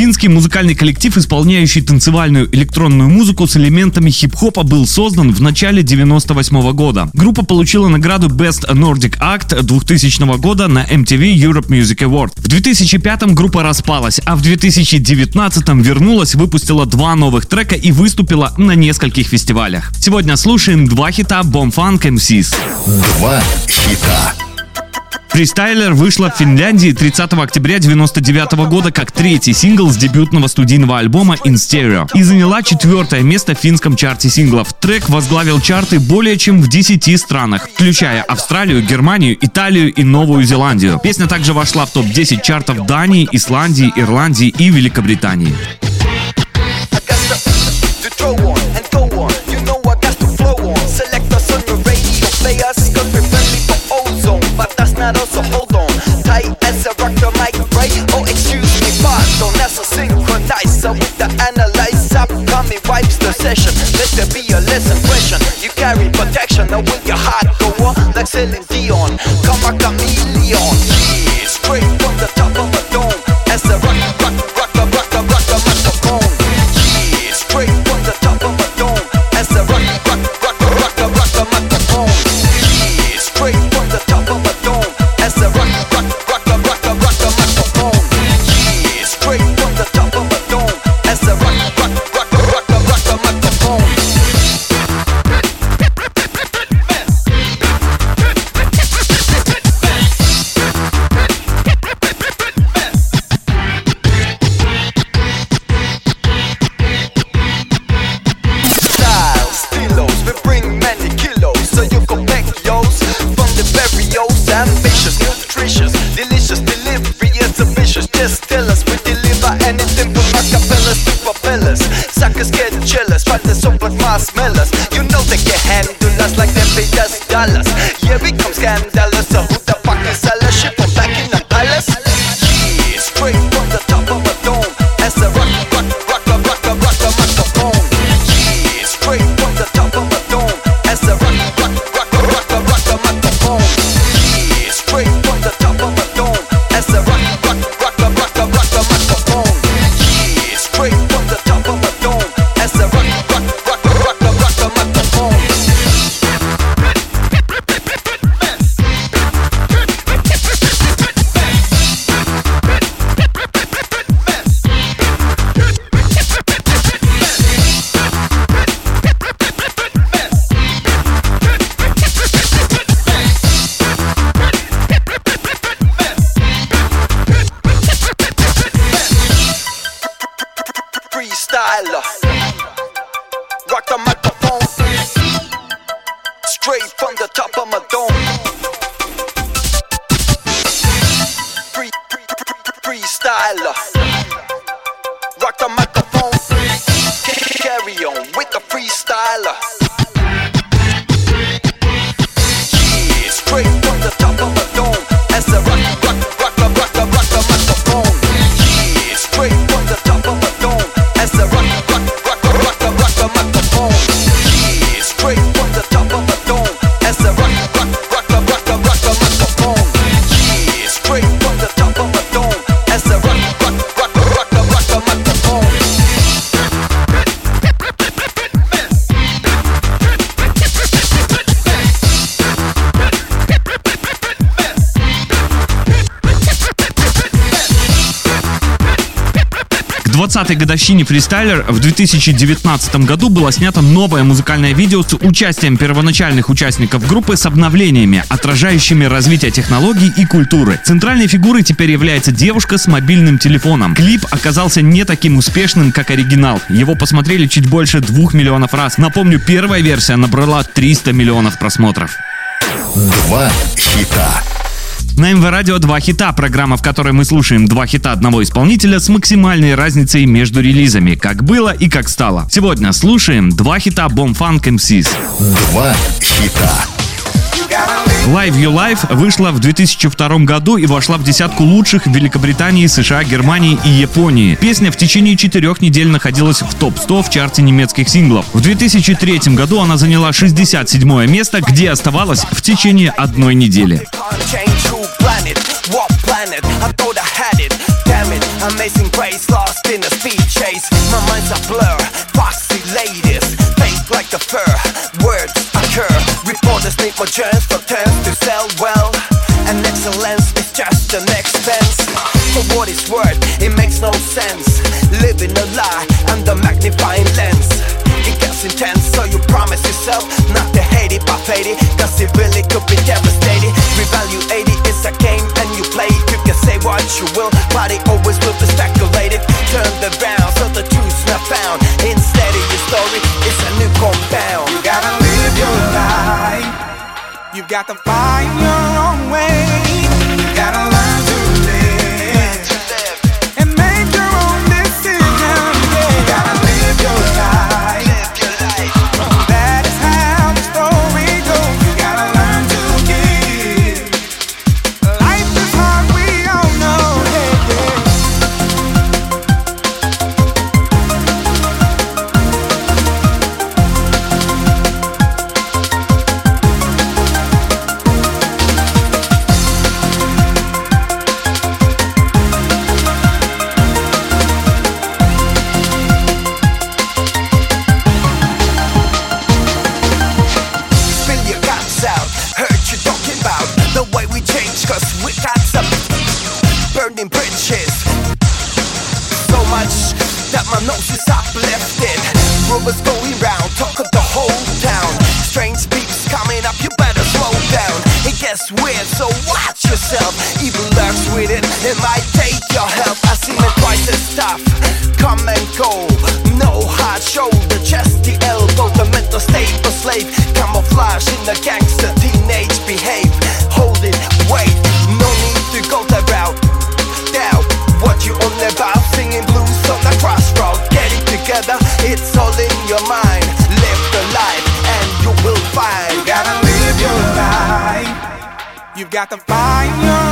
Финский музыкальный коллектив, исполняющий танцевальную электронную музыку с элементами хип-хопа, был создан в начале 98 года. Группа получила награду Best Nordic Act 2000 года на MTV Europe Music Award. В 2005 группа распалась, а в 2019 вернулась, выпустила два новых трека и выступила на нескольких фестивалях. Сегодня слушаем два хита Bomb Funk MCs. Два хита. Фристайлер вышла в Финляндии 30 октября 99 года как третий сингл с дебютного студийного альбома In Stereo и заняла четвертое место в финском чарте синглов. Трек возглавил чарты более чем в 10 странах, включая Австралию, Германию, Италию и Новую Зеландию. Песня также вошла в топ-10 чартов Дании, Исландии, Ирландии и Великобритании. Wipes session. Let there be a less question. You carry protection, now with your heart go on. Like Celine Dion. Come a chameleon. Yeah, dollars Yeah, we come scandalous. So who freestyler. Rock the microphone. Straight from the top of my dome. Free, freestyler. Rock the 20-й годовщине фристайлер в 2019 году было снято новое музыкальное видео с участием первоначальных участников группы с обновлениями, отражающими развитие технологий и культуры. Центральной фигурой теперь является девушка с мобильным телефоном. Клип оказался не таким успешным, как оригинал. Его посмотрели чуть больше двух миллионов раз. Напомню, первая версия набрала 300 миллионов просмотров. Два хита. На МВ Радио два хита, программа, в которой мы слушаем два хита одного исполнителя с максимальной разницей между релизами, как было и как стало. Сегодня слушаем два хита Bomb Funk MCs. Два хита. Live Your Life вышла в 2002 году и вошла в десятку лучших в Великобритании, США, Германии и Японии. Песня в течение четырех недель находилась в топ-100 в чарте немецких синглов. В 2003 году она заняла 67 место, где оставалась в течение одной недели. Planet, what planet? I thought I had it. Damn it, amazing grace, lost in a speed chase. My mind's a blur, foxy ladies, fake like the fur. Words occur, reporters need more germs for terms to sell well. And excellence is just an expense. For what it's worth, it makes no sense. Living a lie under magnifying lens. It gets intense, so you promise yourself not to hate it, but fade it. Cause it really could be devastating. You always will be speculated. Turn the round so the truth's not found. Instead of your story, it's a new compound. You gotta live your life. You've got to find my nose is uplifted. Rumors going round, talk of the whole town. Strange beats coming up, you better slow down. It gets weird, so watch yourself. Evil lurks with it, it might take your help. I see my prices stuff come and go. No hard shoulder, chest the elbow, the mental stable slave. Camouflage in the gangster, teenage behave. Hold it, wait, no need to go that route. Doubt what you on about, singing blues on the crossroad. Get it together, it's all in your mind. Live the life, and you will find. You gotta live your life. You've got to find your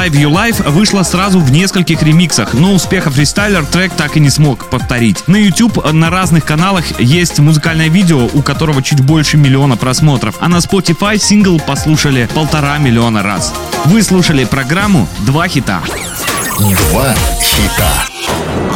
Live You Life вышла сразу в нескольких ремиксах, но успеха фристайлер трек так и не смог повторить. На YouTube на разных каналах есть музыкальное видео, у которого чуть больше миллиона просмотров, а на Spotify сингл послушали полтора миллиона раз. Вы слушали программу «Два хита». Два хита.